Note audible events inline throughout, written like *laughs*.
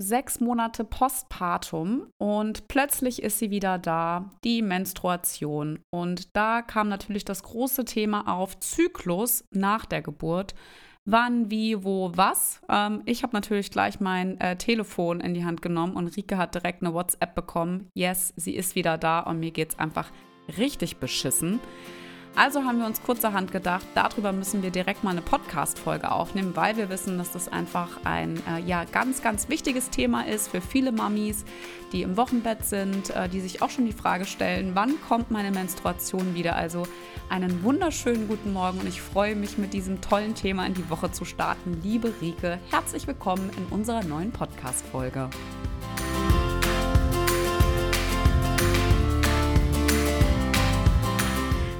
sechs Monate postpartum und plötzlich ist sie wieder da, die Menstruation. Und da kam natürlich das große Thema auf Zyklus nach der Geburt. Wann, wie, wo, was. Ähm, ich habe natürlich gleich mein äh, Telefon in die Hand genommen und Rike hat direkt eine WhatsApp bekommen. Yes, sie ist wieder da und mir geht es einfach richtig beschissen. Also haben wir uns kurzerhand gedacht, darüber müssen wir direkt mal eine Podcast-Folge aufnehmen, weil wir wissen, dass das einfach ein äh, ja, ganz, ganz wichtiges Thema ist für viele Mamis, die im Wochenbett sind, äh, die sich auch schon die Frage stellen, wann kommt meine Menstruation wieder? Also einen wunderschönen guten Morgen und ich freue mich, mit diesem tollen Thema in die Woche zu starten. Liebe Rike, herzlich willkommen in unserer neuen Podcast-Folge.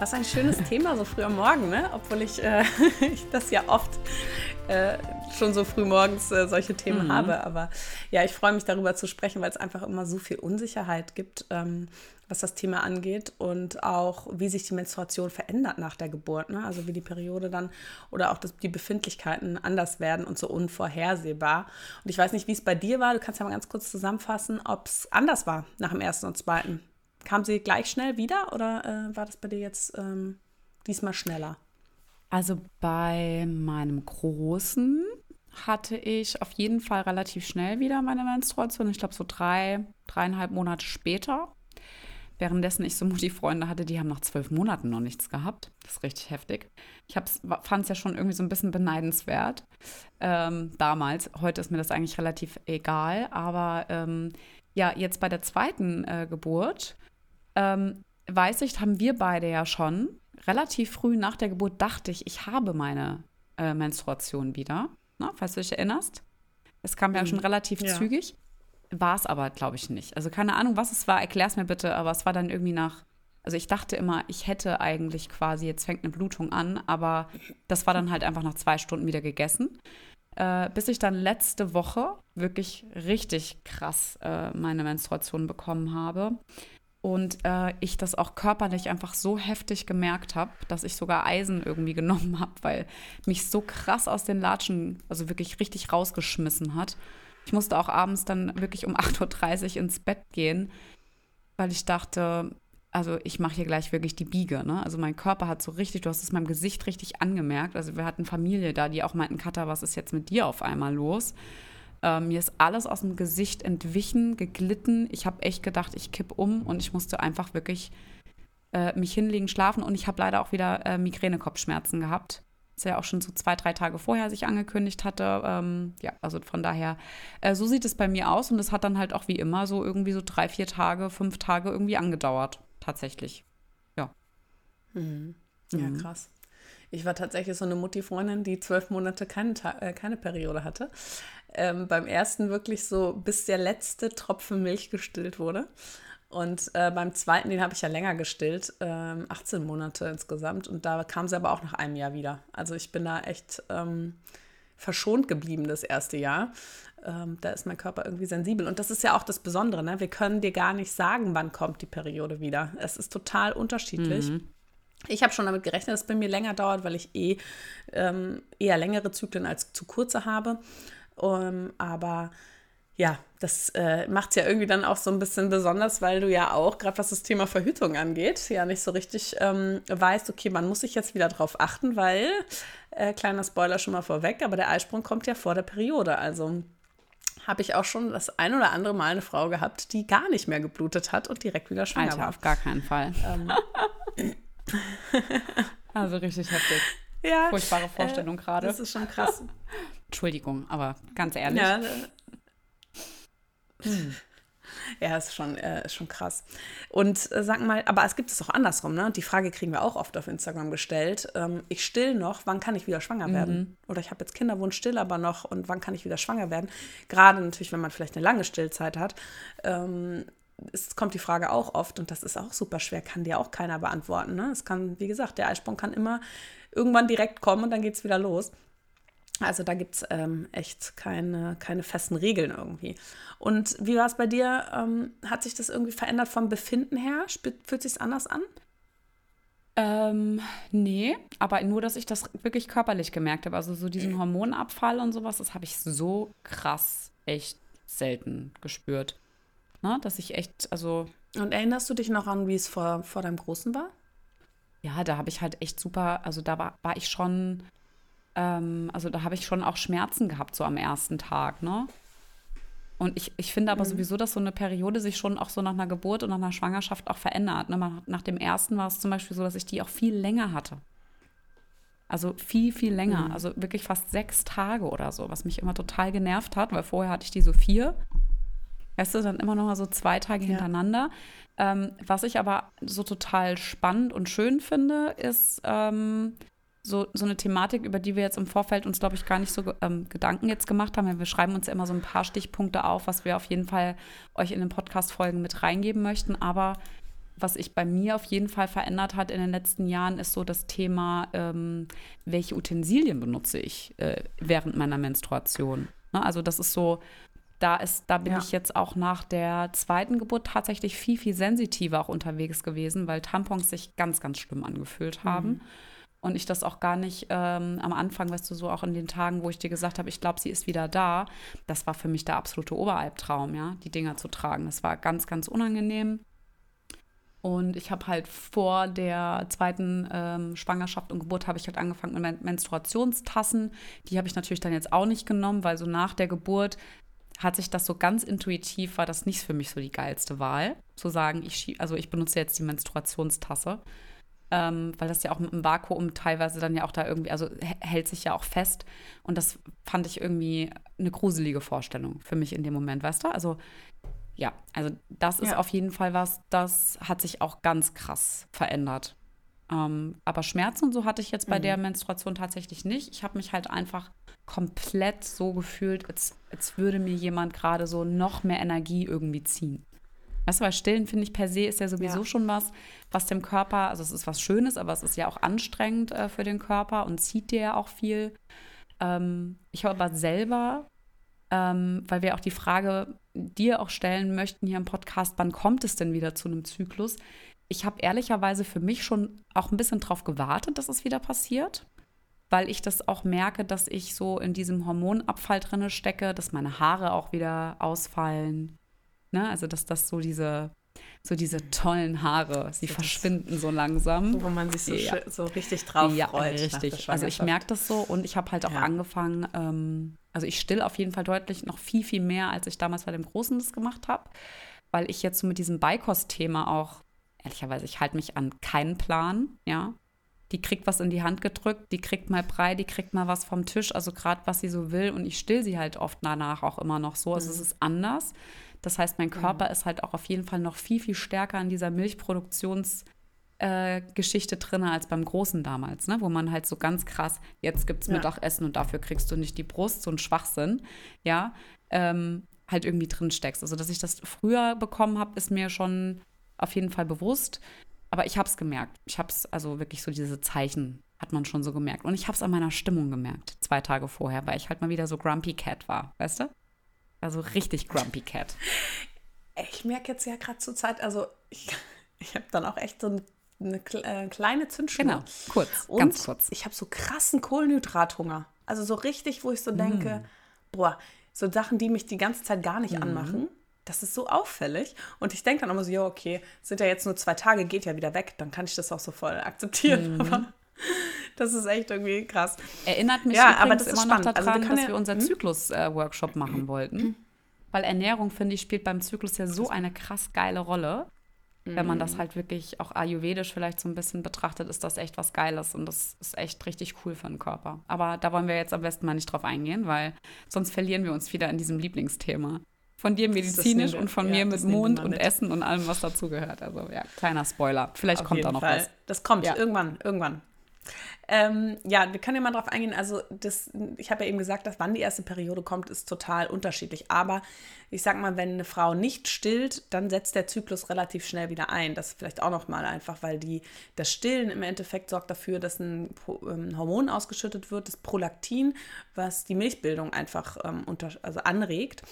Was ein schönes *laughs* Thema so früh am Morgen, ne? Obwohl ich, äh, *laughs* ich das ja oft äh, schon so früh morgens äh, solche Themen mhm. habe. Aber ja, ich freue mich darüber zu sprechen, weil es einfach immer so viel Unsicherheit gibt, ähm, was das Thema angeht und auch wie sich die Menstruation verändert nach der Geburt. Ne? Also wie die Periode dann oder auch das, die Befindlichkeiten anders werden und so unvorhersehbar. Und ich weiß nicht, wie es bei dir war. Du kannst ja mal ganz kurz zusammenfassen, ob es anders war nach dem ersten und zweiten. Kam sie gleich schnell wieder oder äh, war das bei dir jetzt ähm, diesmal schneller? Also bei meinem Großen hatte ich auf jeden Fall relativ schnell wieder meine Menstruation. Ich glaube so drei, dreieinhalb Monate später. Währenddessen ich so Mutti-Freunde hatte, die haben nach zwölf Monaten noch nichts gehabt. Das ist richtig heftig. Ich fand es ja schon irgendwie so ein bisschen beneidenswert ähm, damals. Heute ist mir das eigentlich relativ egal. Aber ähm, ja, jetzt bei der zweiten äh, Geburt ähm, weiß ich, haben wir beide ja schon. Relativ früh nach der Geburt dachte ich, ich habe meine äh, Menstruation wieder. Na, falls du dich erinnerst. Es kam ja mhm. schon relativ ja. zügig. War es aber, glaube ich, nicht. Also keine Ahnung, was es war, erklär es mir bitte, aber es war dann irgendwie nach. Also ich dachte immer, ich hätte eigentlich quasi, jetzt fängt eine Blutung an, aber das war dann halt einfach nach zwei Stunden wieder gegessen. Äh, bis ich dann letzte Woche wirklich richtig krass äh, meine Menstruation bekommen habe und äh, ich das auch körperlich einfach so heftig gemerkt habe, dass ich sogar Eisen irgendwie *laughs* genommen habe, weil mich so krass aus den Latschen, also wirklich richtig rausgeschmissen hat. Ich musste auch abends dann wirklich um *laughs* 8.30 Uhr ins Bett gehen, weil ich dachte, also ich mache hier gleich wirklich die Biege. Ne? Also mein Körper hat so richtig, du hast es meinem Gesicht richtig angemerkt. Also wir hatten Familie da, die auch meinten, Katha, was ist jetzt mit dir auf einmal los? Ähm, mir ist alles aus dem Gesicht entwichen, geglitten. Ich habe echt gedacht, ich kipp um und ich musste einfach wirklich äh, mich hinlegen, schlafen und ich habe leider auch wieder äh, Migränekopfschmerzen gehabt. Das ja auch schon so zwei, drei Tage vorher sich angekündigt hatte. Ähm, ja, also von daher, äh, so sieht es bei mir aus und es hat dann halt auch wie immer so irgendwie so drei, vier Tage, fünf Tage irgendwie angedauert. Tatsächlich. Ja. Mhm. Ja, mhm. krass. Ich war tatsächlich so eine Mutti-Freundin, die zwölf Monate keine, äh, keine Periode hatte. Ähm, beim ersten wirklich so, bis der letzte Tropfen Milch gestillt wurde. Und äh, beim zweiten, den habe ich ja länger gestillt, ähm, 18 Monate insgesamt. Und da kam sie aber auch nach einem Jahr wieder. Also ich bin da echt ähm, verschont geblieben das erste Jahr. Ähm, da ist mein Körper irgendwie sensibel. Und das ist ja auch das Besondere. Ne? Wir können dir gar nicht sagen, wann kommt die Periode wieder. Es ist total unterschiedlich. Mhm. Ich habe schon damit gerechnet, dass es bei mir länger dauert, weil ich eh ähm, eher längere Zyklen als zu kurze habe. Um, aber ja, das äh, macht es ja irgendwie dann auch so ein bisschen besonders, weil du ja auch, gerade was das Thema Verhütung angeht, ja nicht so richtig ähm, weißt, okay, man muss sich jetzt wieder drauf achten, weil, äh, kleiner Spoiler schon mal vorweg, aber der Eisprung kommt ja vor der Periode. Also habe ich auch schon das ein oder andere Mal eine Frau gehabt, die gar nicht mehr geblutet hat und direkt wieder schwanger Alter, war. auf gar keinen Fall. Ähm, *laughs* *laughs* also richtig heftig. Ja. Furchtbare Vorstellung äh, gerade. Das ist schon krass. *laughs* Entschuldigung, aber ganz ehrlich. Ja. Hm. Ja, ist schon, äh, ist schon krass. Und äh, sag mal, aber es gibt es auch andersrum, ne? Die Frage kriegen wir auch oft auf Instagram gestellt. Ähm, ich still noch, wann kann ich wieder schwanger mhm. werden? Oder ich habe jetzt Kinderwunsch, still aber noch und wann kann ich wieder schwanger werden? Gerade natürlich, wenn man vielleicht eine lange Stillzeit hat. Ähm, es kommt die Frage auch oft und das ist auch super schwer, kann dir auch keiner beantworten. Ne? Es kann, wie gesagt, der Eisprung kann immer irgendwann direkt kommen und dann geht es wieder los. Also da gibt es ähm, echt keine, keine festen Regeln irgendwie. Und wie war es bei dir? Ähm, hat sich das irgendwie verändert vom Befinden her? Fühlt sich anders an? Ähm, nee, aber nur, dass ich das wirklich körperlich gemerkt habe. Also so diesen Hormonabfall und sowas, das habe ich so krass echt selten gespürt. Ne? Dass ich echt, also. Und erinnerst du dich noch an, wie es vor, vor deinem Großen war? Ja, da habe ich halt echt super, also da war, war ich schon ähm, also da habe ich schon auch Schmerzen gehabt, so am ersten Tag, ne? Und ich, ich finde aber mhm. sowieso, dass so eine Periode sich schon auch so nach einer Geburt und nach einer Schwangerschaft auch verändert. Ne? Nach dem ersten war es zum Beispiel so, dass ich die auch viel länger hatte. Also viel, viel länger. Mhm. Also wirklich fast sechs Tage oder so, was mich immer total genervt hat, weil vorher hatte ich die so vier. Weißt du, dann immer noch mal so zwei Tage ja. hintereinander. Ähm, was ich aber so total spannend und schön finde, ist, ähm, so, so eine Thematik, über die wir jetzt im Vorfeld uns, glaube ich, gar nicht so ähm, Gedanken jetzt gemacht haben. Wir schreiben uns ja immer so ein paar Stichpunkte auf, was wir auf jeden Fall euch in den Podcast-Folgen mit reingeben möchten. Aber was sich bei mir auf jeden Fall verändert hat in den letzten Jahren, ist so das Thema, ähm, welche Utensilien benutze ich äh, während meiner Menstruation. Ne? Also das ist so, da ist, da bin ja. ich jetzt auch nach der zweiten Geburt tatsächlich viel, viel sensitiver auch unterwegs gewesen, weil Tampons sich ganz, ganz schlimm angefühlt haben. Mhm und ich das auch gar nicht ähm, am Anfang, weißt du, so auch in den Tagen, wo ich dir gesagt habe, ich glaube, sie ist wieder da, das war für mich der absolute Oberalbtraum, ja, die Dinger zu tragen. Das war ganz, ganz unangenehm. Und ich habe halt vor der zweiten ähm, Schwangerschaft und Geburt habe ich halt angefangen mit Menstruationstassen. Die habe ich natürlich dann jetzt auch nicht genommen, weil so nach der Geburt hat sich das so ganz intuitiv, war das nicht für mich so die geilste Wahl, zu sagen, ich also ich benutze jetzt die Menstruationstasse ähm, weil das ja auch mit dem Vakuum teilweise dann ja auch da irgendwie, also hält sich ja auch fest. Und das fand ich irgendwie eine gruselige Vorstellung für mich in dem Moment, weißt du? Also ja, also das ist ja. auf jeden Fall was, das hat sich auch ganz krass verändert. Ähm, aber Schmerzen und so hatte ich jetzt bei mhm. der Menstruation tatsächlich nicht. Ich habe mich halt einfach komplett so gefühlt, als, als würde mir jemand gerade so noch mehr Energie irgendwie ziehen. Weißt du, weil Stillen finde ich per se ist ja sowieso ja. schon was, was dem Körper, also es ist was Schönes, aber es ist ja auch anstrengend äh, für den Körper und zieht dir ja auch viel. Ähm, ich habe aber selber, ähm, weil wir auch die Frage dir auch stellen möchten hier im Podcast, wann kommt es denn wieder zu einem Zyklus? Ich habe ehrlicherweise für mich schon auch ein bisschen drauf gewartet, dass es wieder passiert weil ich das auch merke, dass ich so in diesem Hormonabfall drinne stecke, dass meine Haare auch wieder ausfallen, Ne? Also, dass das so diese, so diese tollen Haare, sie so verschwinden so langsam. Wo man sich so, ja. so richtig drauf ja, freut. Richtig. Also ich merke das so und ich habe halt auch ja. angefangen, ähm, also ich still auf jeden Fall deutlich noch viel, viel mehr, als ich damals bei dem Großen das gemacht habe, weil ich jetzt so mit diesem Beikost-Thema auch, ehrlicherweise, ich halte mich an keinen Plan, ja. Die kriegt was in die Hand gedrückt, die kriegt mal Brei, die kriegt mal was vom Tisch, also gerade was sie so will und ich still sie halt oft danach auch immer noch so. Also mhm. es ist anders. Das heißt, mein Körper mhm. ist halt auch auf jeden Fall noch viel, viel stärker in dieser Milchproduktionsgeschichte äh, drin als beim Großen damals, ne? wo man halt so ganz krass, jetzt gibt es ja. Mittagessen und dafür kriegst du nicht die Brust, so ein Schwachsinn, ja, ähm, halt irgendwie drin steckst. Also, dass ich das früher bekommen habe, ist mir schon auf jeden Fall bewusst. Aber ich habe es gemerkt. Ich habe es, also wirklich so diese Zeichen hat man schon so gemerkt. Und ich habe es an meiner Stimmung gemerkt, zwei Tage vorher, weil ich halt mal wieder so Grumpy Cat war, weißt du? Also richtig Grumpy Cat. *laughs* Ich merke jetzt ja gerade zur Zeit, also ich, *laughs* ich habe dann auch echt so eine, eine äh, kleine Zündschnur. Genau, kurz, Und ganz kurz. Ich habe so krassen Kohlenhydrathunger. Also so richtig, wo ich so denke, mm. boah, so Sachen, die mich die ganze Zeit gar nicht mm. anmachen. Das ist so auffällig. Und ich denke dann immer so, ja, okay, sind ja jetzt nur zwei Tage, geht ja wieder weg, dann kann ich das auch so voll akzeptieren. Mm. Aber das ist echt irgendwie krass. Erinnert mich ja, aber das immer noch daran, also wir dass ja, wir unser hm? Zyklus-Workshop äh, machen *clears throat* wollten. Weil Ernährung, finde ich, spielt beim Zyklus ja so eine krass geile Rolle. Wenn man das mhm. halt wirklich auch ayurvedisch vielleicht so ein bisschen betrachtet, ist das echt was Geiles und das ist echt richtig cool für den Körper. Aber da wollen wir jetzt am besten mal nicht drauf eingehen, weil sonst verlieren wir uns wieder in diesem Lieblingsthema von dir medizinisch und von ja, mir mit Mond und mit. Essen und allem, was dazugehört. Also ja, kleiner Spoiler. Vielleicht Auf kommt da noch Fall. was. Das kommt ja. irgendwann, irgendwann. Ähm, ja, wir können ja mal drauf eingehen. Also, das, ich habe ja eben gesagt, dass wann die erste Periode kommt, ist total unterschiedlich. Aber ich sag mal, wenn eine Frau nicht stillt, dann setzt der Zyklus relativ schnell wieder ein. Das vielleicht auch nochmal einfach, weil die, das Stillen im Endeffekt sorgt dafür, dass ein, ein ähm, Hormon ausgeschüttet wird, das Prolaktin, was die Milchbildung einfach ähm, unter, also anregt.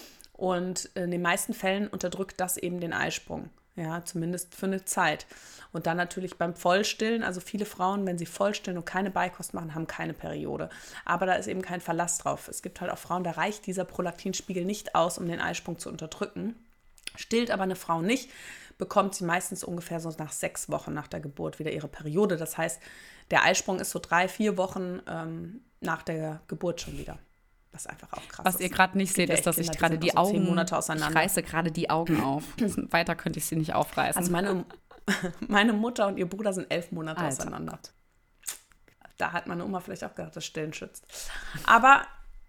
Und in den meisten Fällen unterdrückt das eben den Eisprung. Ja, zumindest für eine Zeit. Und dann natürlich beim Vollstillen, also viele Frauen, wenn sie vollstillen und keine Beikost machen, haben keine Periode. Aber da ist eben kein Verlass drauf. Es gibt halt auch Frauen, da reicht dieser Prolaktinspiegel nicht aus, um den Eisprung zu unterdrücken. Stillt aber eine Frau nicht, bekommt sie meistens ungefähr so nach sechs Wochen nach der Geburt wieder ihre Periode. Das heißt, der Eisprung ist so drei, vier Wochen ähm, nach der Geburt schon wieder. Was einfach auch krass Was ist. ihr gerade nicht seht, ist, dass ich gerade die so Augen. Monate auseinander. Ich reiße gerade die Augen auf. *laughs* *laughs* Weiter könnte ich sie nicht aufreißen. Also meine, *laughs* meine Mutter und ihr Bruder sind elf Monate Alter. auseinander. Da hat meine Oma vielleicht auch gedacht, dass Stillen schützt. Aber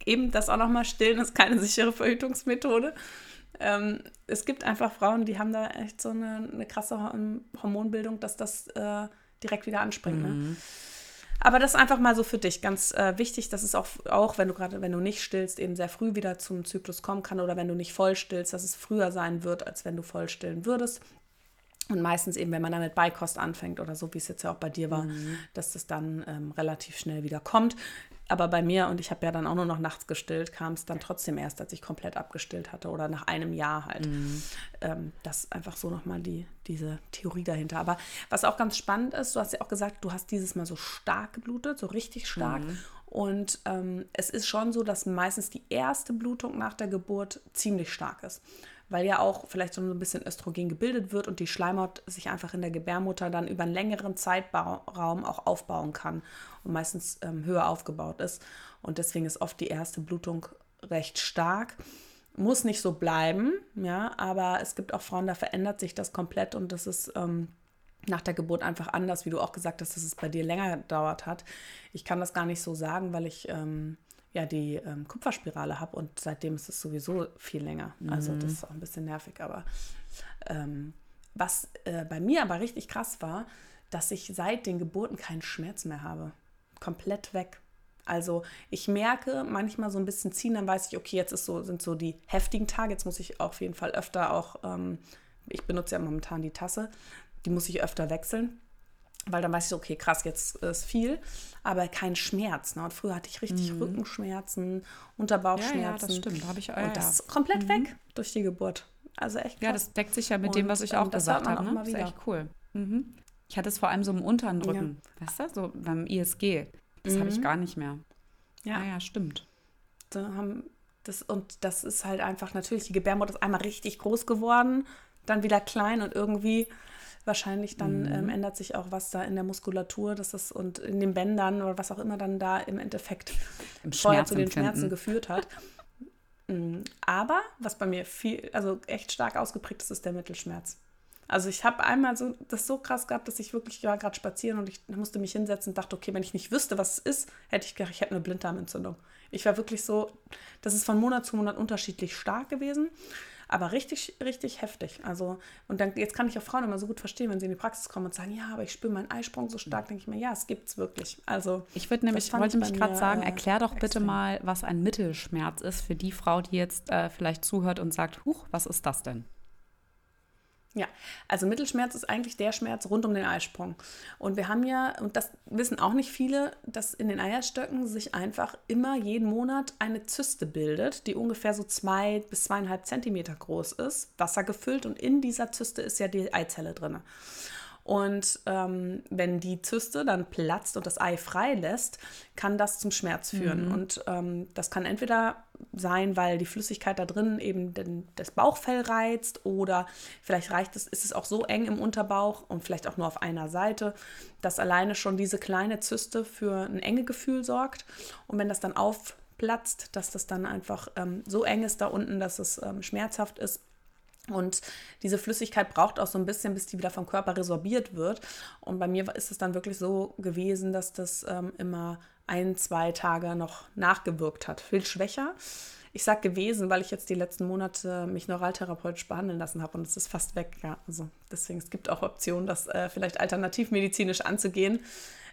eben das auch nochmal, Stillen ist keine sichere Verhütungsmethode. Ähm, es gibt einfach Frauen, die haben da echt so eine, eine krasse Hormonbildung, dass das äh, direkt wieder anspringt. Ne? Mhm. Ne? Aber das ist einfach mal so für dich ganz äh, wichtig, dass es auch, auch wenn du gerade, wenn du nicht stillst, eben sehr früh wieder zum Zyklus kommen kann oder wenn du nicht voll stillst, dass es früher sein wird, als wenn du voll stillen würdest. Und meistens eben, wenn man dann mit Beikost anfängt oder so, wie es jetzt ja auch bei dir war, mhm. dass das dann ähm, relativ schnell wieder kommt. Aber bei mir, und ich habe ja dann auch nur noch nachts gestillt, kam es dann trotzdem erst, als ich komplett abgestillt hatte oder nach einem Jahr halt. Mhm. Ähm, das ist einfach so nochmal die, diese Theorie dahinter. Aber was auch ganz spannend ist, du hast ja auch gesagt, du hast dieses Mal so stark geblutet, so richtig stark. Mhm. Und ähm, es ist schon so, dass meistens die erste Blutung nach der Geburt ziemlich stark ist weil ja auch vielleicht so ein bisschen Östrogen gebildet wird und die Schleimhaut sich einfach in der Gebärmutter dann über einen längeren Zeitraum auch aufbauen kann und meistens ähm, höher aufgebaut ist. Und deswegen ist oft die erste Blutung recht stark. Muss nicht so bleiben, ja, aber es gibt auch Frauen, da verändert sich das komplett und das ist ähm, nach der Geburt einfach anders, wie du auch gesagt hast, dass es bei dir länger gedauert hat. Ich kann das gar nicht so sagen, weil ich ähm, ja die ähm, Kupferspirale habe und seitdem ist es sowieso viel länger. Also mhm. das ist auch ein bisschen nervig, aber ähm, was äh, bei mir aber richtig krass war, dass ich seit den Geburten keinen Schmerz mehr habe. Komplett weg. Also ich merke manchmal so ein bisschen ziehen, dann weiß ich, okay, jetzt ist so, sind so die heftigen Tage, jetzt muss ich auf jeden Fall öfter auch, ähm, ich benutze ja momentan die Tasse, die muss ich öfter wechseln weil dann weiß ich so, okay, krass, jetzt ist viel, aber kein Schmerz. Ne? Und früher hatte ich richtig mhm. Rückenschmerzen, Unterbauchschmerzen. Ja, ja, das stimmt, da habe ich auch. Und das ist komplett mhm. weg durch die Geburt. Also echt krass. Ja, das deckt sich ja mit und, dem, was ich auch gesagt habe. Ne? Das ist echt cool. Mhm. Ich hatte es vor allem so im unteren Rücken, ja. weißt du, so beim ISG. Das habe ich mhm. gar nicht mehr. Ja, ah, ja, stimmt. Da haben das, und das ist halt einfach natürlich, die Gebärmutter ist einmal richtig groß geworden, dann wieder klein und irgendwie wahrscheinlich dann mhm. ähm, ändert sich auch was da in der Muskulatur, dass das und in den Bändern oder was auch immer dann da im Endeffekt Im *laughs* vorher zu den Schmerzen geführt hat. Mhm. Aber was bei mir viel, also echt stark ausgeprägt ist, ist der Mittelschmerz. Also ich habe einmal so das so krass gehabt, dass ich wirklich war gerade spazieren und ich musste mich hinsetzen und dachte, okay, wenn ich nicht wüsste, was es ist, hätte ich gedacht, ich hätte eine Blinddarmentzündung. Ich war wirklich so, das ist von Monat zu Monat unterschiedlich stark gewesen aber richtig, richtig heftig. Also, und dann, jetzt kann ich auch Frauen immer so gut verstehen, wenn sie in die Praxis kommen und sagen, ja, aber ich spüre meinen Eisprung so stark, denke ich mir, ja, es gibt es wirklich. Also, ich würde nämlich, wollte nämlich gerade sagen, äh, erklär doch bitte extrem. mal, was ein Mittelschmerz ist für die Frau, die jetzt äh, vielleicht zuhört und sagt, huch, was ist das denn? Ja, also Mittelschmerz ist eigentlich der Schmerz rund um den Eisprung. Und wir haben ja, und das wissen auch nicht viele, dass in den Eierstöcken sich einfach immer jeden Monat eine Zyste bildet, die ungefähr so zwei bis zweieinhalb Zentimeter groß ist, wassergefüllt und in dieser Zyste ist ja die Eizelle drin. Und ähm, wenn die Zyste dann platzt und das Ei freilässt, kann das zum Schmerz führen. Mhm. Und ähm, das kann entweder sein, weil die Flüssigkeit da drin eben den, das Bauchfell reizt oder vielleicht reicht es, ist es auch so eng im Unterbauch und vielleicht auch nur auf einer Seite, dass alleine schon diese kleine Zyste für ein enge Gefühl sorgt. Und wenn das dann aufplatzt, dass das dann einfach ähm, so eng ist da unten, dass es ähm, schmerzhaft ist, und diese Flüssigkeit braucht auch so ein bisschen, bis die wieder vom Körper resorbiert wird. Und bei mir ist es dann wirklich so gewesen, dass das ähm, immer ein, zwei Tage noch nachgewirkt hat. Viel schwächer. Ich sage gewesen, weil ich jetzt die letzten Monate mich neuraltherapeutisch behandeln lassen habe und es ist fast weg. Ja, also deswegen, es gibt auch Optionen, das äh, vielleicht alternativmedizinisch anzugehen.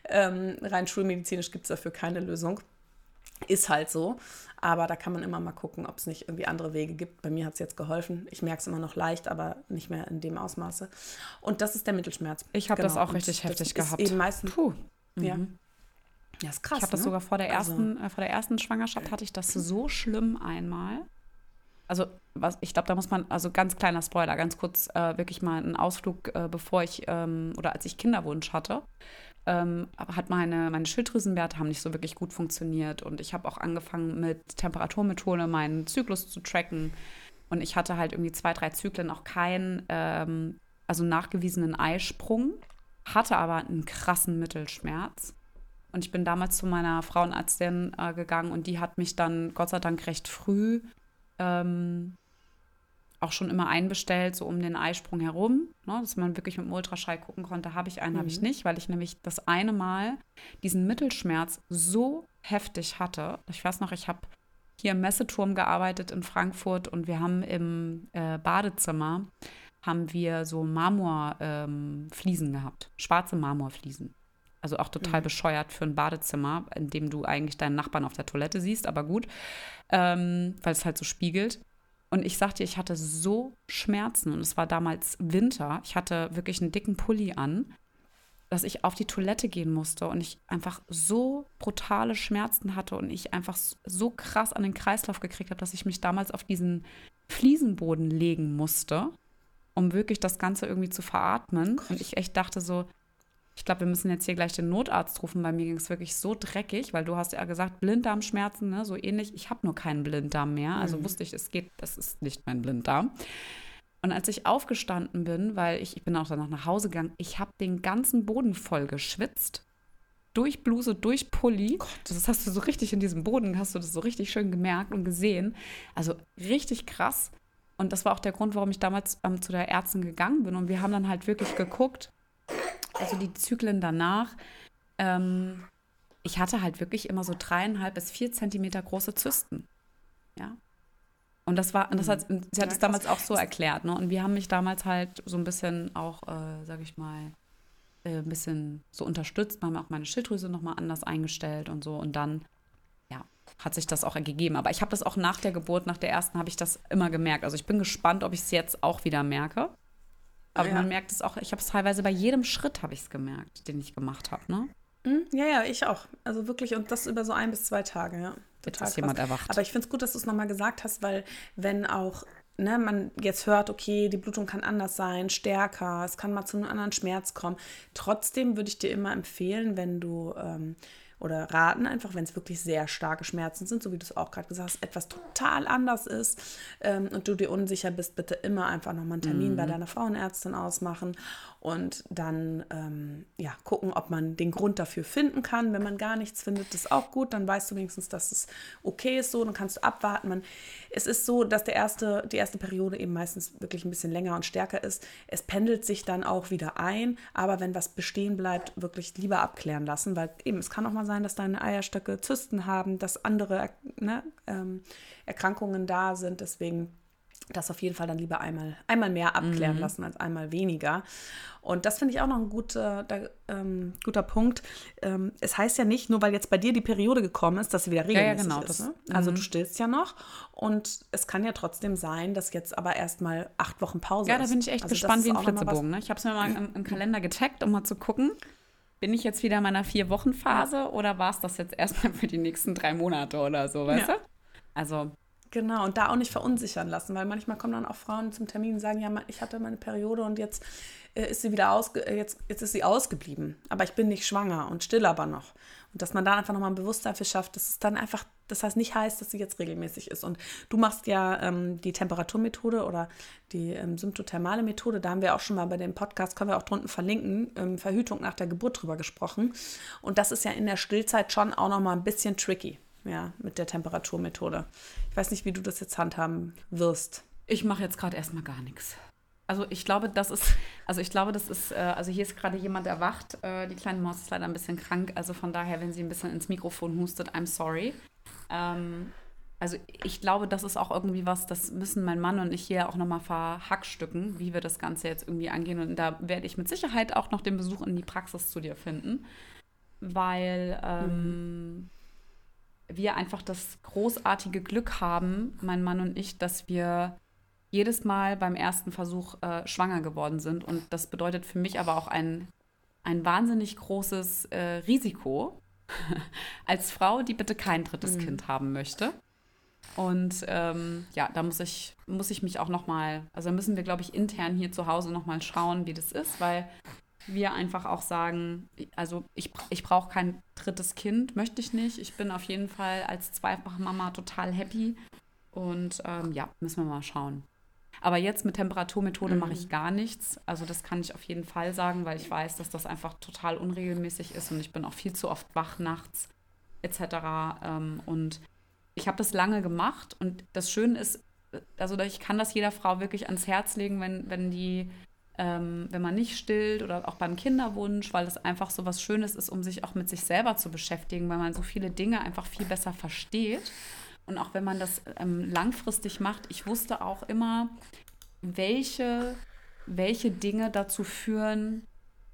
Ähm, rein schulmedizinisch gibt es dafür keine Lösung. Ist halt so. Aber da kann man immer mal gucken, ob es nicht irgendwie andere Wege gibt. Bei mir hat es jetzt geholfen. Ich merke es immer noch leicht, aber nicht mehr in dem Ausmaße. Und das ist der Mittelschmerz. Ich habe genau. das auch richtig heftig gehabt. Eben meistens. Puh. Ja. Mhm. Ja, ist krass. Ich habe das ne? sogar vor der also ersten, also, äh, vor der ersten Schwangerschaft hatte ich das so schlimm einmal. Also, was, ich glaube, da muss man, also ganz kleiner Spoiler, ganz kurz äh, wirklich mal einen Ausflug, äh, bevor ich ähm, oder als ich Kinderwunsch hatte ähm, hat meine, meine Schilddrüsenwerte haben nicht so wirklich gut funktioniert. Und ich habe auch angefangen mit Temperaturmethode meinen Zyklus zu tracken. Und ich hatte halt irgendwie zwei, drei Zyklen auch keinen, ähm, also nachgewiesenen Eisprung, hatte aber einen krassen Mittelschmerz. Und ich bin damals zu meiner Frauenärztin äh, gegangen und die hat mich dann Gott sei Dank recht früh ähm, auch schon immer einbestellt, so um den Eisprung herum, ne, dass man wirklich mit dem Ultraschall gucken konnte, habe ich einen, mhm. habe ich nicht, weil ich nämlich das eine Mal diesen Mittelschmerz so heftig hatte. Ich weiß noch, ich habe hier im Messeturm gearbeitet in Frankfurt und wir haben im äh, Badezimmer haben wir so Marmorfliesen ähm, gehabt, schwarze Marmorfliesen. Also auch total mhm. bescheuert für ein Badezimmer, in dem du eigentlich deinen Nachbarn auf der Toilette siehst, aber gut, ähm, weil es halt so spiegelt. Und ich sagte, ich hatte so Schmerzen und es war damals Winter. Ich hatte wirklich einen dicken Pulli an, dass ich auf die Toilette gehen musste und ich einfach so brutale Schmerzen hatte und ich einfach so krass an den Kreislauf gekriegt habe, dass ich mich damals auf diesen Fliesenboden legen musste, um wirklich das Ganze irgendwie zu veratmen. Und ich echt dachte so, ich glaube, wir müssen jetzt hier gleich den Notarzt rufen. Bei mir ging es wirklich so dreckig, weil du hast ja gesagt, Blinddarmschmerzen, ne, so ähnlich. Ich habe nur keinen Blinddarm mehr. Also mhm. wusste ich, es geht, das ist nicht mein Blinddarm. Und als ich aufgestanden bin, weil ich, ich bin auch danach nach Hause gegangen, ich habe den ganzen Boden voll geschwitzt. Durch Bluse, durch Pulli. Gott. Das hast du so richtig in diesem Boden, hast du das so richtig schön gemerkt und gesehen. Also richtig krass. Und das war auch der Grund, warum ich damals ähm, zu der Ärztin gegangen bin. Und wir haben dann halt wirklich geguckt, also die Zyklen danach, ähm, ich hatte halt wirklich immer so dreieinhalb bis vier Zentimeter große Zysten. Ja. Und das war, das hat, mhm. sie hat ja, es damals auch so erklärt, ne? Und wir haben mich damals halt so ein bisschen auch, äh, sag ich mal, äh, ein bisschen so unterstützt, haben auch meine Schilddrüse nochmal anders eingestellt und so. Und dann, ja, hat sich das auch ergeben. Aber ich habe das auch nach der Geburt, nach der ersten, habe ich das immer gemerkt. Also ich bin gespannt, ob ich es jetzt auch wieder merke. Aber ja. man merkt es auch, ich habe es teilweise bei jedem Schritt habe ich es gemerkt, den ich gemacht habe, ne? Mhm. Ja, ja, ich auch. Also wirklich, und das über so ein bis zwei Tage, ja. Total ist jemand erwacht. Aber ich finde es gut, dass du es nochmal gesagt hast, weil wenn auch ne, man jetzt hört, okay, die Blutung kann anders sein, stärker, es kann mal zu einem anderen Schmerz kommen. Trotzdem würde ich dir immer empfehlen, wenn du ähm, oder raten einfach, wenn es wirklich sehr starke Schmerzen sind, so wie du es auch gerade gesagt hast, etwas total anders ist ähm, und du dir unsicher bist, bitte immer einfach nochmal einen Termin mhm. bei deiner Frauenärztin ausmachen und dann ähm, ja, gucken, ob man den Grund dafür finden kann. Wenn man gar nichts findet, ist auch gut, dann weißt du wenigstens, dass es okay ist so, dann kannst du abwarten. Man, es ist so, dass der erste, die erste Periode eben meistens wirklich ein bisschen länger und stärker ist. Es pendelt sich dann auch wieder ein, aber wenn was bestehen bleibt, wirklich lieber abklären lassen, weil eben es kann auch mal sein, dass deine Eierstöcke Zysten haben, dass andere ne, ähm, Erkrankungen da sind. Deswegen das auf jeden Fall dann lieber einmal, einmal mehr abklären mhm. lassen als einmal weniger. Und das finde ich auch noch ein guter, da, ähm, guter Punkt. Ähm, es heißt ja nicht, nur weil jetzt bei dir die Periode gekommen ist, dass sie wieder regelmäßig ja, ja, genau, ist. Ne? Also mhm. du stillst ja noch und es kann ja trotzdem sein, dass jetzt aber erstmal acht Wochen Pause ist. Ja, da bin ich echt also gespannt wie ein Flitzebogen. Ne? Ich habe es mir mal im, im, *clears throat* Kalender getaggt, um mal zu gucken. Bin ich jetzt wieder in meiner Vier-Wochen-Phase ja. oder war es das jetzt erstmal für die nächsten drei Monate oder so, weißt du? Also Genau, und da auch nicht verunsichern lassen, weil manchmal kommen dann auch Frauen zum Termin und sagen, ja, ich hatte meine Periode und jetzt äh, ist sie wieder ausge äh, jetzt, jetzt ist sie ausgeblieben. Aber ich bin nicht schwanger und still aber noch. Und dass man da einfach nochmal ein Bewusstsein für schafft, dass es dann einfach, das heißt nicht heißt, dass sie jetzt regelmäßig ist. Und du machst ja ähm, die Temperaturmethode oder die ähm, symptothermale Methode, da haben wir auch schon mal bei dem Podcast, können wir auch drunten verlinken, ähm, Verhütung nach der Geburt drüber gesprochen. Und das ist ja in der Stillzeit schon auch nochmal ein bisschen tricky ja, mit der Temperaturmethode. Ich weiß nicht, wie du das jetzt handhaben wirst. Ich mache jetzt gerade erstmal gar nichts. Also ich glaube, das ist, also ich glaube, das ist, äh, also hier ist gerade jemand erwacht. Äh, die kleine Maus ist leider ein bisschen krank. Also von daher, wenn sie ein bisschen ins Mikrofon hustet, I'm sorry. Ähm, also ich glaube, das ist auch irgendwie was, das müssen mein Mann und ich hier auch nochmal verhackstücken, wie wir das Ganze jetzt irgendwie angehen. Und da werde ich mit Sicherheit auch noch den Besuch in die Praxis zu dir finden, weil ähm, mhm. wir einfach das großartige Glück haben, mein Mann und ich, dass wir jedes Mal beim ersten Versuch äh, schwanger geworden sind. Und das bedeutet für mich aber auch ein, ein wahnsinnig großes äh, Risiko *laughs* als Frau, die bitte kein drittes mhm. Kind haben möchte. Und ähm, ja, da muss ich, muss ich mich auch noch mal, also müssen wir, glaube ich, intern hier zu Hause noch mal schauen, wie das ist, weil wir einfach auch sagen, also ich, ich brauche kein drittes Kind, möchte ich nicht. Ich bin auf jeden Fall als zweifache Mama total happy. Und ähm, ja, müssen wir mal schauen. Aber jetzt mit Temperaturmethode mhm. mache ich gar nichts. Also das kann ich auf jeden Fall sagen, weil ich weiß, dass das einfach total unregelmäßig ist und ich bin auch viel zu oft wach nachts etc. Ähm, und ich habe das lange gemacht und das Schöne ist, also ich kann das jeder Frau wirklich ans Herz legen, wenn, wenn die, ähm, wenn man nicht stillt oder auch beim Kinderwunsch, weil das einfach so was Schönes ist, um sich auch mit sich selber zu beschäftigen, weil man so viele Dinge einfach viel besser versteht. Und auch wenn man das ähm, langfristig macht, ich wusste auch immer, welche, welche Dinge dazu führen,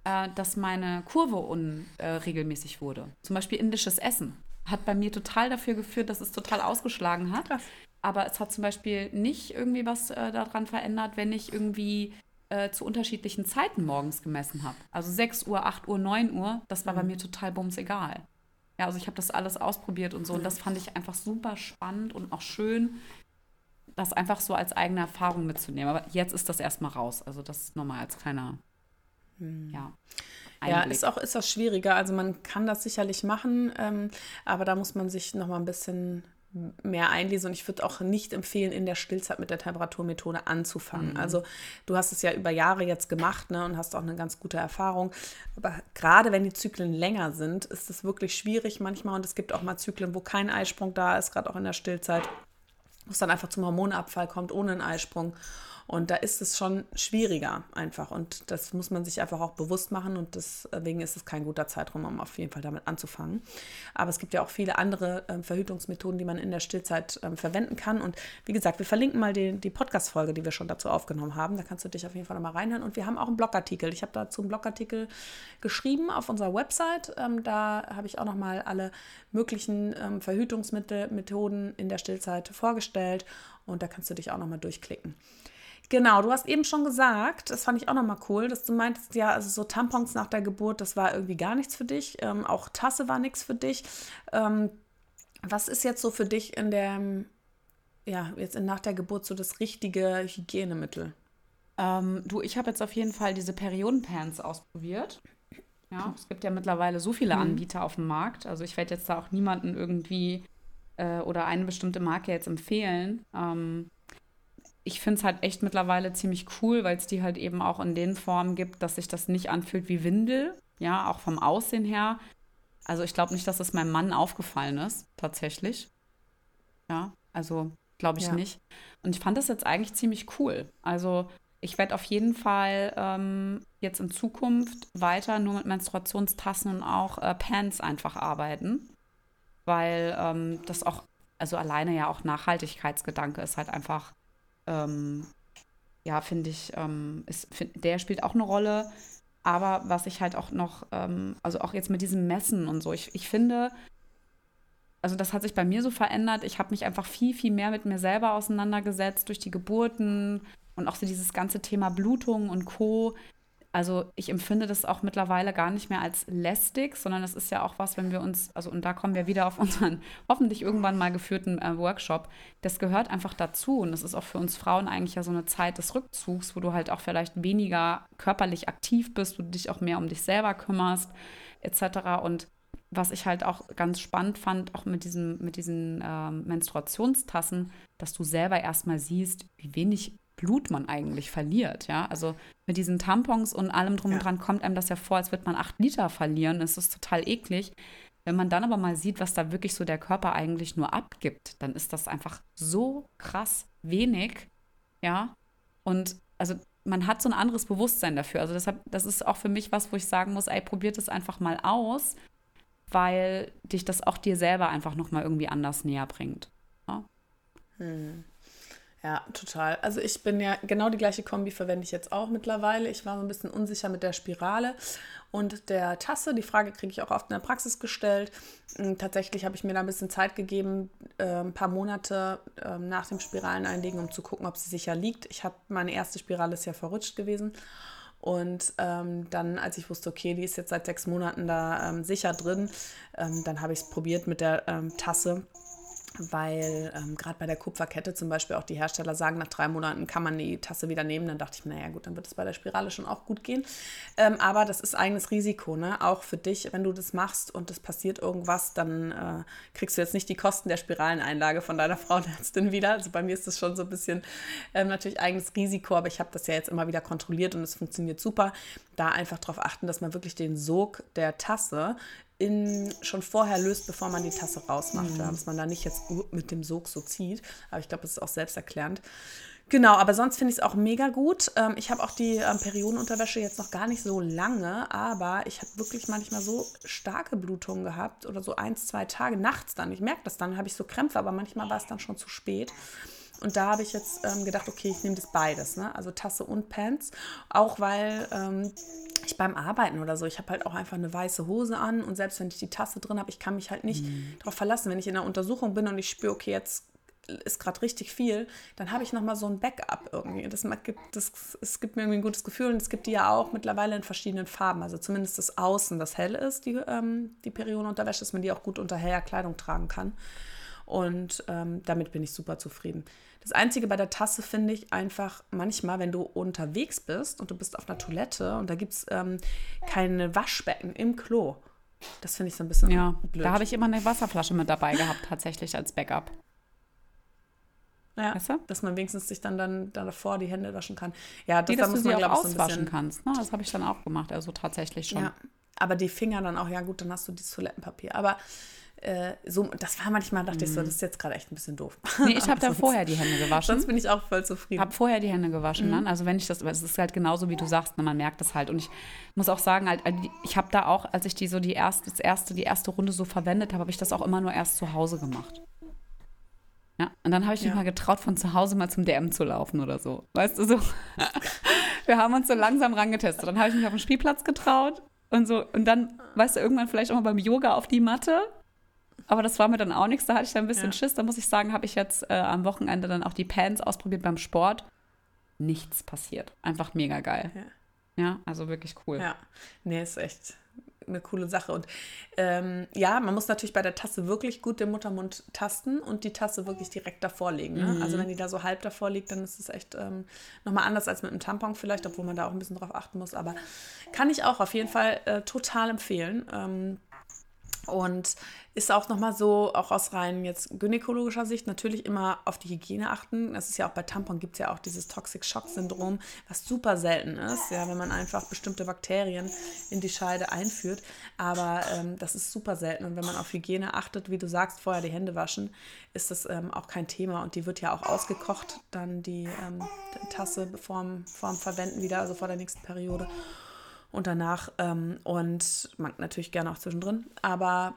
äh, dass meine Kurve unregelmäßig äh, wurde. Zum Beispiel indisches Essen hat bei mir total dafür geführt, dass es total ausgeschlagen hat. Krass. Aber es hat zum Beispiel nicht irgendwie was äh, daran verändert, wenn ich irgendwie äh, zu unterschiedlichen Zeiten morgens gemessen habe. Also 6 Uhr, 8 Uhr, 9 Uhr, das war mhm. bei mir total bumsegal. Ja, also ich habe das alles ausprobiert und so. Und das fand ich einfach super spannend und auch schön, das einfach so als eigene Erfahrung mitzunehmen. Aber jetzt ist das erstmal raus. Also das nochmal als kleiner, mhm. ja. Einblick. Ja, ist auch ist das schwieriger. Also man kann das sicherlich machen, ähm, aber da muss man sich noch mal ein bisschen mehr einlesen und ich würde auch nicht empfehlen, in der Stillzeit mit der Temperaturmethode anzufangen. Mhm. Also du hast es ja über Jahre jetzt gemacht ne, und hast auch eine ganz gute Erfahrung. Aber gerade wenn die Zyklen länger sind, ist es wirklich schwierig manchmal und es gibt auch mal Zyklen, wo kein Eisprung da ist, gerade auch in der Stillzeit, wo es dann einfach zum Hormonabfall kommt ohne einen Eisprung. Und da ist es schon schwieriger einfach. Und das muss man sich einfach auch bewusst machen. Und deswegen ist es kein guter Zeitraum, um auf jeden Fall damit anzufangen. Aber es gibt ja auch viele andere ähm, Verhütungsmethoden, die man in der Stillzeit ähm, verwenden kann. Und wie gesagt, wir verlinken mal die, die Podcast-Folge, die wir schon dazu aufgenommen haben. Da kannst du dich auf jeden Fall nochmal reinhören. Und wir haben auch einen Blogartikel. Ich habe dazu einen Blogartikel geschrieben auf unserer Website. Ähm, da habe ich auch nochmal alle möglichen ähm, Verhütungsmethoden in der Stillzeit vorgestellt. Und da kannst du dich auch nochmal durchklicken. Genau, du hast eben schon gesagt, das fand ich auch nochmal cool, dass du meintest, ja, also so Tampons nach der Geburt, das war irgendwie gar nichts für dich. Ähm, auch Tasse war nichts für dich. Ähm, was ist jetzt so für dich in der, ja, jetzt in, nach der Geburt so das richtige Hygienemittel? Ähm, du, ich habe jetzt auf jeden Fall diese Periodenpants ausprobiert. Ja, es gibt ja mittlerweile so viele mhm. Anbieter auf dem Markt. Also ich werde jetzt da auch niemanden irgendwie äh, oder eine bestimmte Marke jetzt empfehlen. Ähm, ich finde es halt echt mittlerweile ziemlich cool, weil es die halt eben auch in den Formen gibt, dass sich das nicht anfühlt wie Windel, ja, auch vom Aussehen her. Also ich glaube nicht, dass es meinem Mann aufgefallen ist, tatsächlich. Ja, also glaube ich ja. nicht. Und ich fand das jetzt eigentlich ziemlich cool. Also ich werde auf jeden Fall ähm, jetzt in Zukunft weiter nur mit Menstruationstassen und auch äh, Pants einfach arbeiten, weil ähm, das auch, also alleine ja auch Nachhaltigkeitsgedanke ist halt einfach ähm, ja, finde ich, ähm, ist, find, der spielt auch eine Rolle. Aber was ich halt auch noch, ähm, also auch jetzt mit diesem Messen und so, ich, ich finde, also das hat sich bei mir so verändert. Ich habe mich einfach viel, viel mehr mit mir selber auseinandergesetzt durch die Geburten und auch so dieses ganze Thema Blutung und Co. Also ich empfinde das auch mittlerweile gar nicht mehr als lästig, sondern es ist ja auch was, wenn wir uns, also und da kommen wir wieder auf *laughs* unseren hoffentlich irgendwann mal geführten äh, Workshop, das gehört einfach dazu und es ist auch für uns Frauen eigentlich ja so eine Zeit des Rückzugs, wo du halt auch vielleicht weniger körperlich aktiv bist, du dich auch mehr um dich selber kümmerst, etc. Und was ich halt auch ganz spannend fand, auch mit, diesem, mit diesen ähm, Menstruationstassen, dass du selber erstmal siehst, wie wenig Blut man eigentlich verliert, ja. Also mit diesen Tampons und allem drum ja. und dran kommt einem das ja vor, als würde man acht Liter verlieren. Das ist total eklig. Wenn man dann aber mal sieht, was da wirklich so der Körper eigentlich nur abgibt, dann ist das einfach so krass wenig, ja. Und also man hat so ein anderes Bewusstsein dafür. Also deshalb, das ist auch für mich was, wo ich sagen muss, ey, probiert es einfach mal aus, weil dich das auch dir selber einfach noch mal irgendwie anders näher bringt. Ja? Hm. Ja, total. Also ich bin ja genau die gleiche Kombi verwende ich jetzt auch mittlerweile. Ich war so ein bisschen unsicher mit der Spirale und der Tasse. Die Frage kriege ich auch oft in der Praxis gestellt. Hm, tatsächlich habe ich mir da ein bisschen Zeit gegeben, äh, ein paar Monate ähm, nach dem Spiraleneinlegen, um zu gucken, ob sie sicher liegt. Ich habe meine erste Spirale ist ja verrutscht gewesen. Und ähm, dann, als ich wusste, okay, die ist jetzt seit sechs Monaten da ähm, sicher drin, ähm, dann habe ich es probiert mit der ähm, Tasse weil ähm, gerade bei der Kupferkette zum Beispiel auch die Hersteller sagen, nach drei Monaten kann man die Tasse wieder nehmen. Dann dachte ich, naja gut, dann wird es bei der Spirale schon auch gut gehen. Ähm, aber das ist eigenes Risiko, ne? auch für dich, wenn du das machst und es passiert irgendwas, dann äh, kriegst du jetzt nicht die Kosten der Spiraleneinlage von deiner *laughs* Frauenärztin wieder. Also bei mir ist das schon so ein bisschen ähm, natürlich eigenes Risiko, aber ich habe das ja jetzt immer wieder kontrolliert und es funktioniert super. Da einfach darauf achten, dass man wirklich den Sog der Tasse in, schon vorher löst, bevor man die Tasse rausmacht. Mhm. Dass man da nicht jetzt mit dem Sog so zieht. Aber ich glaube, das ist auch selbsterklärend. Genau, aber sonst finde ich es auch mega gut. Ähm, ich habe auch die ähm, Periodenunterwäsche jetzt noch gar nicht so lange, aber ich habe wirklich manchmal so starke Blutungen gehabt oder so eins, zwei Tage nachts dann. Ich merke das dann, habe ich so Krämpfe, aber manchmal war es dann schon zu spät. Und da habe ich jetzt ähm, gedacht, okay, ich nehme das beides, ne? also Tasse und Pants, auch weil ähm, ich beim Arbeiten oder so, ich habe halt auch einfach eine weiße Hose an und selbst wenn ich die Tasse drin habe, ich kann mich halt nicht mhm. darauf verlassen. Wenn ich in einer Untersuchung bin und ich spüre, okay, jetzt ist gerade richtig viel, dann habe ich nochmal so ein Backup irgendwie. Das gibt, das, es gibt mir irgendwie ein gutes Gefühl und es gibt die ja auch mittlerweile in verschiedenen Farben. Also zumindest das Außen, das hell ist, die, ähm, die Periodenunterwäsche, dass man die auch gut unter heller Kleidung tragen kann. Und ähm, damit bin ich super zufrieden. Das Einzige bei der Tasse finde ich einfach manchmal, wenn du unterwegs bist und du bist auf einer Toilette und da gibt es ähm, keine Waschbecken im Klo. Das finde ich so ein bisschen ja, blöd. Da habe ich immer eine Wasserflasche mit dabei gehabt, tatsächlich als Backup. Ja, weißt du? dass man wenigstens sich dann, dann, dann davor die Hände waschen kann. Ja, das, nee, dass da muss du man, glaube ich, so auswaschen kannst. Ne? Das habe ich dann auch gemacht, also tatsächlich schon. Ja, aber die Finger dann auch, ja gut, dann hast du dieses Toilettenpapier. Aber äh, so, das war manchmal, dachte ich so, mhm. das ist jetzt gerade echt ein bisschen doof. *laughs* Nee, ich habe da vorher die Hände gewaschen. Sonst bin ich auch voll zufrieden. Habe vorher die Hände gewaschen mhm. dann. Also wenn ich das, es ist halt genauso, wie du sagst, ne, man merkt das halt. Und ich muss auch sagen, halt, ich habe da auch, als ich die so die erste, das erste, die erste Runde so verwendet habe, habe ich das auch immer nur erst zu Hause gemacht. Ja, und dann habe ich mich ja. mal getraut, von zu Hause mal zum DM zu laufen oder so. Weißt du, so. *laughs* Wir haben uns so langsam rangetestet. Dann habe ich mich auf den Spielplatz getraut und so. Und dann, weißt du, irgendwann vielleicht auch mal beim Yoga auf die Matte aber das war mir dann auch nichts. Da hatte ich dann ein bisschen ja. Schiss. Da muss ich sagen, habe ich jetzt äh, am Wochenende dann auch die Pants ausprobiert beim Sport. Nichts passiert. Einfach mega geil. Ja, ja also wirklich cool. Ja, nee, ist echt eine coole Sache. Und ähm, ja, man muss natürlich bei der Tasse wirklich gut den Muttermund tasten und die Tasse wirklich direkt davor legen. Ne? Mhm. Also wenn die da so halb davor liegt, dann ist es echt ähm, nochmal anders als mit einem Tampon vielleicht, obwohl man da auch ein bisschen drauf achten muss. Aber kann ich auch auf jeden Fall äh, total empfehlen. Ähm, und ist auch nochmal so, auch aus rein jetzt gynäkologischer Sicht, natürlich immer auf die Hygiene achten. Das ist ja auch bei Tampon gibt es ja auch dieses Toxic Shock Syndrom, was super selten ist, ja, wenn man einfach bestimmte Bakterien in die Scheide einführt. Aber ähm, das ist super selten. Und wenn man auf Hygiene achtet, wie du sagst, vorher die Hände waschen, ist das ähm, auch kein Thema. Und die wird ja auch ausgekocht, dann die, ähm, Tasse vorm, vorm Verwenden wieder, also vor der nächsten Periode und danach ähm, und man natürlich gerne auch zwischendrin. Aber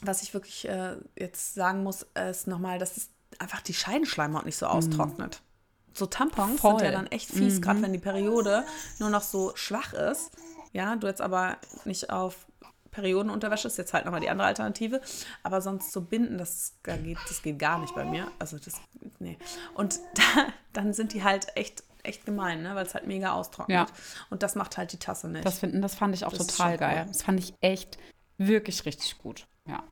was ich wirklich äh, jetzt sagen muss, ist nochmal, dass es einfach die Scheidenschleimhaut nicht so mhm. austrocknet. Mhm. So Tampons Voll. sind ja dann echt fies, mhm. gerade wenn die Periode nur noch so schwach ist. Ja, du jetzt aber nicht auf Periodenunterwäsche ist jetzt halt nochmal die andere Alternative. Aber sonst so binden, das geht, das geht gar nicht bei mir. Also das, nee. Und *laughs* da, dann sind die halt echt echt gemein, ne? weil es halt mega austrocknet. Ja. Und das macht halt die Tasse nicht. Das, finden, das fand ich auch das total geil. Cool. Das fand ich echt wirklich richtig gut. Ja.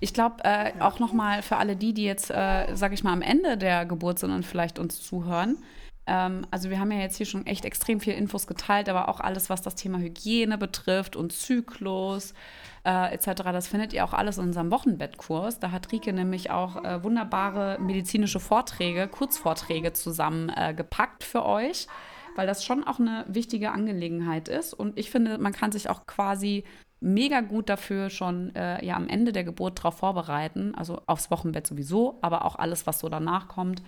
Ich glaube, äh, ja. auch nochmal für alle die, die jetzt, äh, sag ich mal, am Ende der Geburt sind und vielleicht uns zuhören. Ähm, also wir haben ja jetzt hier schon echt extrem viel Infos geteilt, aber auch alles, was das Thema Hygiene betrifft und Zyklus äh, etc., das findet ihr auch alles in unserem Wochenbettkurs. Da hat Rike nämlich auch äh, wunderbare medizinische Vorträge, Kurzvorträge zusammengepackt äh, für euch, weil das schon auch eine wichtige Angelegenheit ist. Und ich finde, man kann sich auch quasi mega gut dafür schon äh, ja am Ende der Geburt darauf vorbereiten, also aufs Wochenbett sowieso, aber auch alles, was so danach kommt,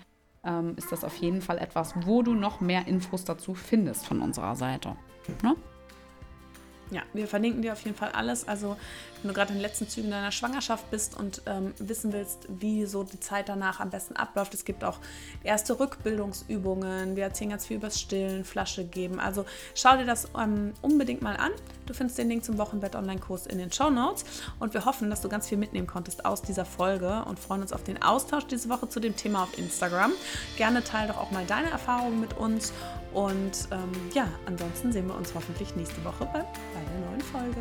ähm, ist das auf jeden Fall etwas, wo du noch mehr Infos dazu findest von unserer Seite. Ne? Ja, wir verlinken dir auf jeden Fall alles. Also Wenn du gerade in den letzten Zügen deiner Schwangerschaft bist und ähm, wissen willst, wie so die Zeit danach am besten abläuft, es gibt auch erste Rückbildungsübungen. Wir erzählen ganz viel übers Stillen, Flasche geben. Also schau dir das ähm, unbedingt mal an. Du findest den Link zum Wochenbett-Online-Kurs in den Show Notes und wir hoffen, dass du ganz viel mitnehmen konntest aus dieser Folge und freuen uns auf den Austausch diese Woche zu dem Thema auf Instagram. Gerne teile doch auch mal deine Erfahrungen mit uns und ähm, ja, ansonsten sehen wir uns hoffentlich nächste Woche bei, der neuen Folge.